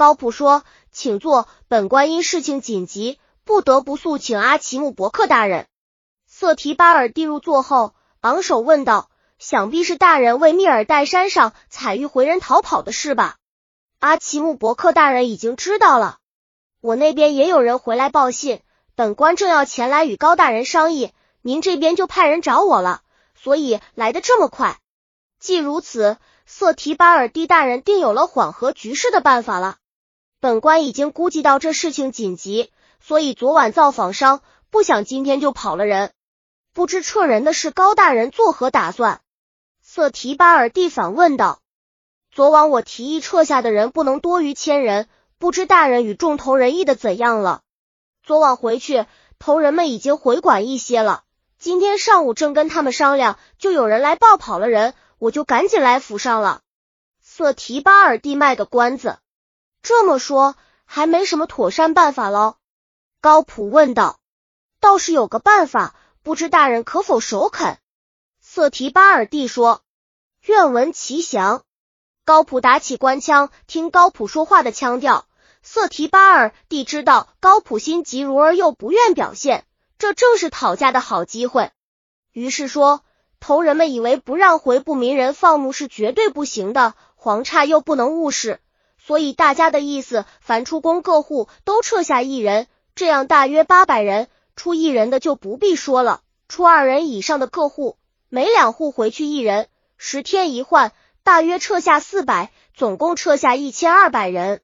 高普说：“请坐，本官因事情紧急，不得不速请阿奇姆伯克大人。”瑟提巴尔蒂入座后，昂首问道：“想必是大人为密尔代山上采玉回人逃跑的事吧？”阿奇姆伯克大人已经知道了，我那边也有人回来报信，本官正要前来与高大人商议，您这边就派人找我了，所以来的这么快。既如此，瑟提巴尔蒂大人定有了缓和局势的办法了。本官已经估计到这事情紧急，所以昨晚造访商，不想今天就跑了人。不知撤人的是高大人作何打算？瑟提巴尔蒂反问道。昨晚我提议撤下的人不能多于千人，不知大人与众头人议的怎样了？昨晚回去，头人们已经回管一些了。今天上午正跟他们商量，就有人来报跑了人。我就赶紧来府上了。瑟提巴尔蒂卖个关子，这么说还没什么妥善办法喽？高普问道。倒是有个办法，不知大人可否首肯？瑟提巴尔蒂说。愿闻其详。高普打起官腔，听高普说话的腔调，瑟提巴尔蒂知道高普心急如而又不愿表现，这正是讨价的好机会，于是说。头人们以为不让回部民人放牧是绝对不行的，皇差又不能误事，所以大家的意思，凡出宫各户都撤下一人，这样大约八百人，出一人的就不必说了，出二人以上的各户，每两户回去一人，十天一换，大约撤下四百，总共撤下一千二百人，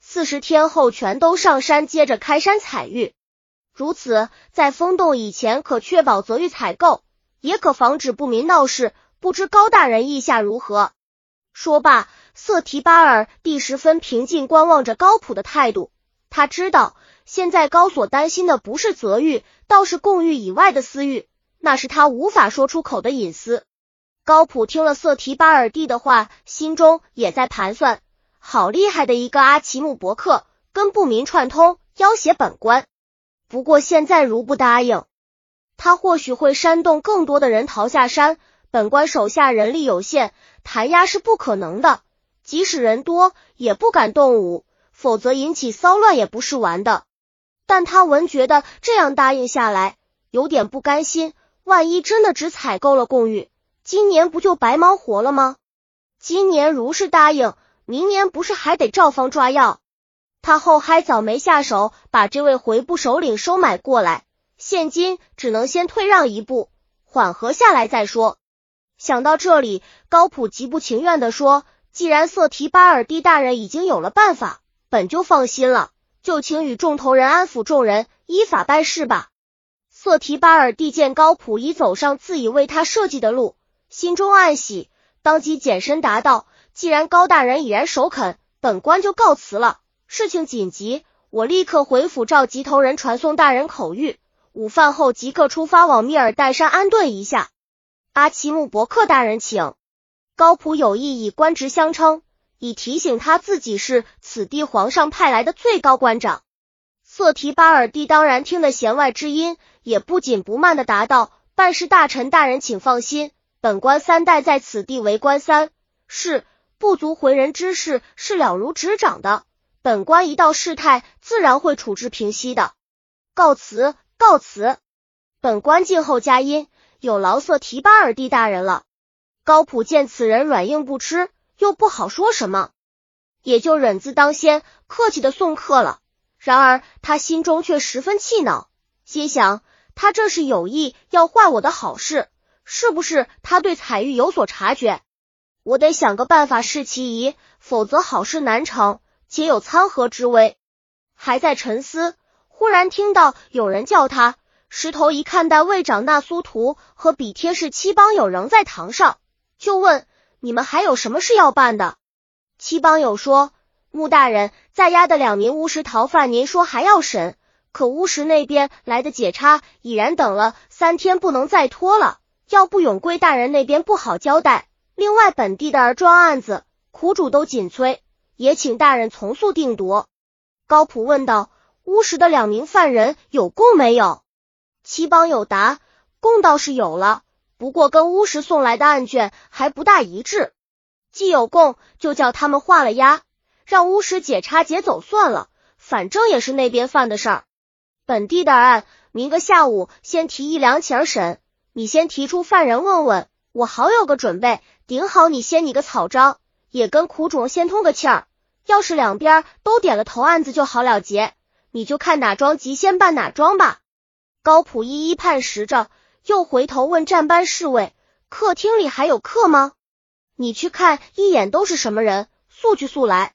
四十天后全都上山接着开山采玉，如此在封洞以前可确保泽玉采购。也可防止不民闹事，不知高大人意下如何？说罢，瑟提巴尔蒂十分平静观望着高普的态度。他知道现在高所担心的不是泽玉，倒是共玉以外的私欲，那是他无法说出口的隐私。高普听了瑟提巴尔蒂的话，心中也在盘算：好厉害的一个阿奇姆伯克，跟不民串通，要挟本官。不过现在如不答应。他或许会煽动更多的人逃下山，本官手下人力有限，弹压是不可能的。即使人多，也不敢动武，否则引起骚乱也不是玩的。但他闻觉得这样答应下来，有点不甘心。万一真的只采购了贡玉，今年不就白忙活了吗？今年如是答应，明年不是还得照方抓药？他后还早没下手，把这位回部首领收买过来。现今只能先退让一步，缓和下来再说。想到这里，高普极不情愿的说：“既然瑟提巴尔蒂大人已经有了办法，本就放心了，就请与众头人安抚众人，依法办事吧。”瑟提巴尔蒂见高普已走上自己为他设计的路，心中暗喜，当即简身答道：“既然高大人已然首肯，本官就告辞了。事情紧急，我立刻回府召集头人传送大人口谕。”午饭后即刻出发往密尔代山安顿一下。阿奇姆伯克大人，请。高普有意以官职相称，以提醒他自己是此地皇上派来的最高官长。瑟提巴尔蒂当然听得弦外之音，也不紧不慢的答道：“办事大臣大人，请放心，本官三代在此地为官三是不足回人之事是了如指掌的。本官一到事态，自然会处置平息的。告辞。”告辞，本官静候佳音，有劳瑟提巴尔蒂大人了。高普见此人软硬不吃，又不好说什么，也就忍字当先，客气的送客了。然而他心中却十分气恼，心想他这是有意要坏我的好事，是不是他对彩玉有所察觉？我得想个办法试其疑，否则好事难成，且有参合之危。还在沉思。忽然听到有人叫他，石头一看到卫长那苏图和比贴士七帮友仍在堂上，就问：“你们还有什么事要办的？”七帮友说：“穆大人在押的两名巫师逃犯，您说还要审，可巫师那边来的解差已然等了三天，不能再拖了。要不永贵大人那边不好交代。另外本地的儿庄案子，苦主都紧催，也请大人从速定夺。”高普问道。乌石的两名犯人有供没有？七帮有答，供倒是有了，不过跟乌石送来的案卷还不大一致。既有供，就叫他们画了押，让巫师解差解走算了，反正也是那边犯的事儿。本地的案，明个下午先提一两起儿审，你先提出犯人问问，我好有个准备，顶好你先拟个草章，也跟苦主先通个气儿。要是两边都点了头，案子就好了结。你就看哪桩急，先办哪桩吧。高普一一判实着，又回头问站班侍卫：“客厅里还有客吗？你去看一眼，都是什么人？速去速来。”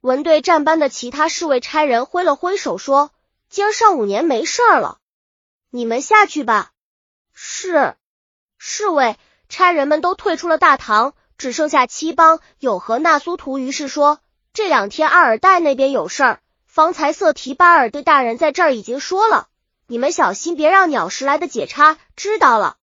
文队站班的其他侍卫差人挥了挥手说：“今儿上午年没事儿了，你们下去吧。”是。侍卫差人们都退出了大堂，只剩下七帮有和纳苏图。于是说：“这两天阿尔代那边有事儿。”方才瑟提巴尔对大人在这儿已经说了，你们小心别让鸟食来的解差知道了，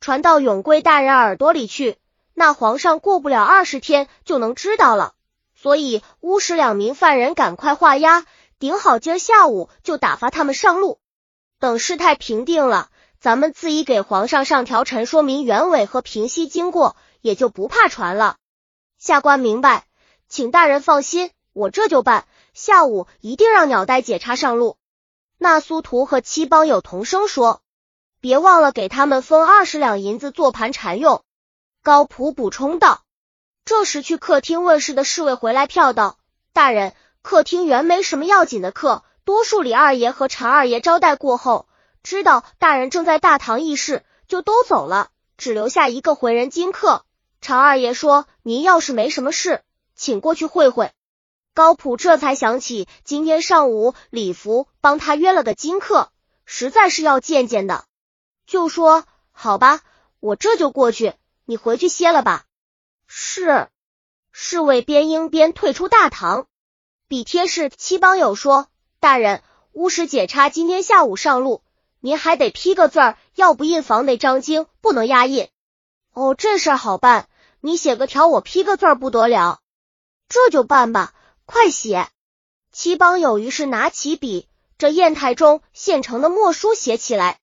传到永贵大人耳朵里去。那皇上过不了二十天就能知道了，所以巫石两名犯人赶快画押，顶好今儿下午就打发他们上路。等事态平定了，咱们自己给皇上上条陈，说明原委和平息经过，也就不怕传了。下官明白，请大人放心，我这就办。下午一定让鸟带解差上路。那苏图和七帮友同声说：“别忘了给他们分二十两银子做盘缠用。”高普补充道。这时去客厅问事的侍卫回来票道：“大人，客厅原没什么要紧的客，多数李二爷和常二爷招待过后，知道大人正在大堂议事，就都走了，只留下一个回人金客。常二爷说：‘您要是没什么事，请过去会会。’”高普这才想起，今天上午李福帮他约了个金客，实在是要见见的，就说好吧，我这就过去，你回去歇了吧。是。侍卫边应边退出大堂。比贴士七帮友说：“大人，巫师解差今天下午上路，您还得批个字儿，要不印房内张经不能压印。”哦，这事好办，你写个条，我批个字儿不得了。这就办吧。快写！七帮友于是拿起笔，这砚台中现成的墨书写起来。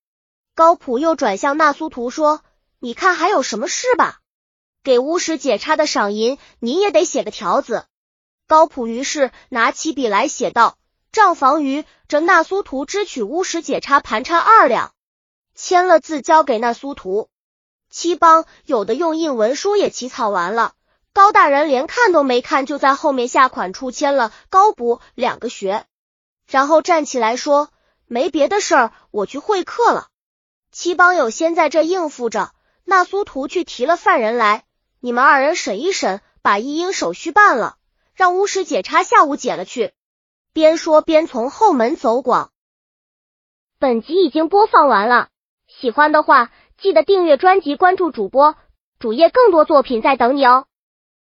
高普又转向那苏图说：“你看还有什么事吧？给巫师解差的赏银，你也得写个条子。”高普于是拿起笔来写道：“账房于这那苏图支取巫师解差盘差二两。”签了字交给那苏图。七帮有的用印文书也起草完了。高大人连看都没看，就在后面下款处签了“高补”两个学，然后站起来说：“没别的事儿，我去会客了。”七帮友先在这应付着，那苏图去提了犯人来，你们二人审一审，把一应手续办了，让巫师解差下午解了去。边说边从后门走广。本集已经播放完了，喜欢的话记得订阅专辑，关注主播主页，更多作品在等你哦。